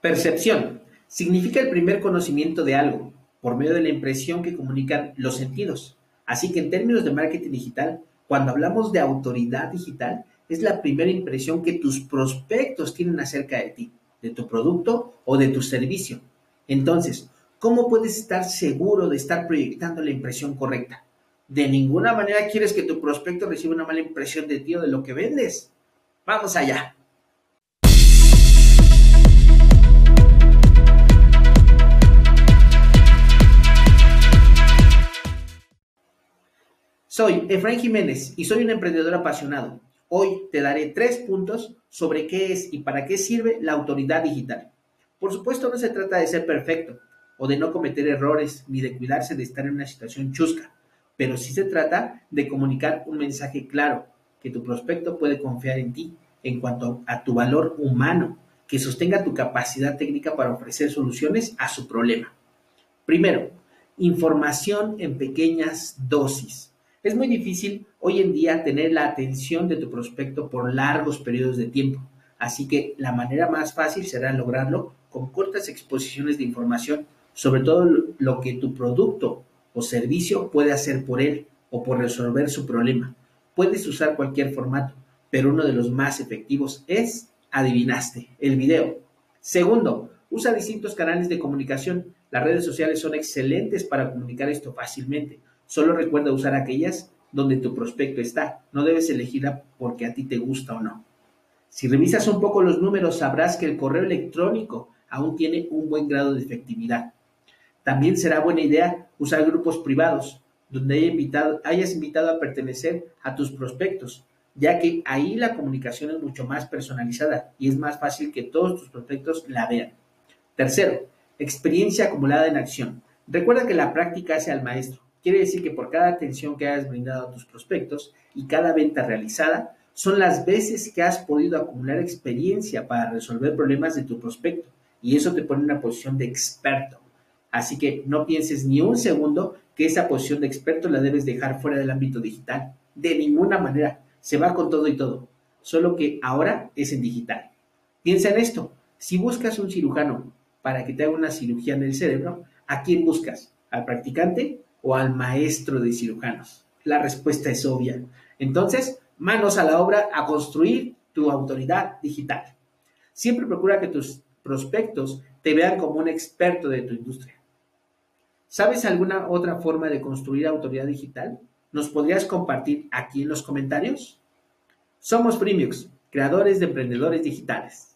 Percepción. Significa el primer conocimiento de algo, por medio de la impresión que comunican los sentidos. Así que en términos de marketing digital, cuando hablamos de autoridad digital, es la primera impresión que tus prospectos tienen acerca de ti, de tu producto o de tu servicio. Entonces, ¿cómo puedes estar seguro de estar proyectando la impresión correcta? De ninguna manera quieres que tu prospecto reciba una mala impresión de ti o de lo que vendes. Vamos allá. Soy Efraín Jiménez y soy un emprendedor apasionado. Hoy te daré tres puntos sobre qué es y para qué sirve la autoridad digital. Por supuesto, no se trata de ser perfecto o de no cometer errores ni de cuidarse de estar en una situación chusca, pero sí se trata de comunicar un mensaje claro que tu prospecto puede confiar en ti en cuanto a tu valor humano, que sostenga tu capacidad técnica para ofrecer soluciones a su problema. Primero, información en pequeñas dosis. Es muy difícil hoy en día tener la atención de tu prospecto por largos periodos de tiempo, así que la manera más fácil será lograrlo con cortas exposiciones de información sobre todo lo que tu producto o servicio puede hacer por él o por resolver su problema. Puedes usar cualquier formato, pero uno de los más efectivos es, adivinaste, el video. Segundo, usa distintos canales de comunicación. Las redes sociales son excelentes para comunicar esto fácilmente. Solo recuerda usar aquellas donde tu prospecto está. No debes elegirla porque a ti te gusta o no. Si revisas un poco los números, sabrás que el correo electrónico aún tiene un buen grado de efectividad. También será buena idea usar grupos privados, donde hayas invitado a pertenecer a tus prospectos, ya que ahí la comunicación es mucho más personalizada y es más fácil que todos tus prospectos la vean. Tercero, experiencia acumulada en acción. Recuerda que la práctica hace al maestro. Quiere decir que por cada atención que hayas brindado a tus prospectos y cada venta realizada, son las veces que has podido acumular experiencia para resolver problemas de tu prospecto. Y eso te pone en una posición de experto. Así que no pienses ni un segundo que esa posición de experto la debes dejar fuera del ámbito digital. De ninguna manera. Se va con todo y todo. Solo que ahora es en digital. Piensa en esto. Si buscas un cirujano para que te haga una cirugía en el cerebro, ¿a quién buscas? ¿Al practicante o al maestro de cirujanos? La respuesta es obvia. Entonces, manos a la obra a construir tu autoridad digital. Siempre procura que tus prospectos te vean como un experto de tu industria. ¿Sabes alguna otra forma de construir autoridad digital? ¿Nos podrías compartir aquí en los comentarios? Somos Premiux, creadores de emprendedores digitales.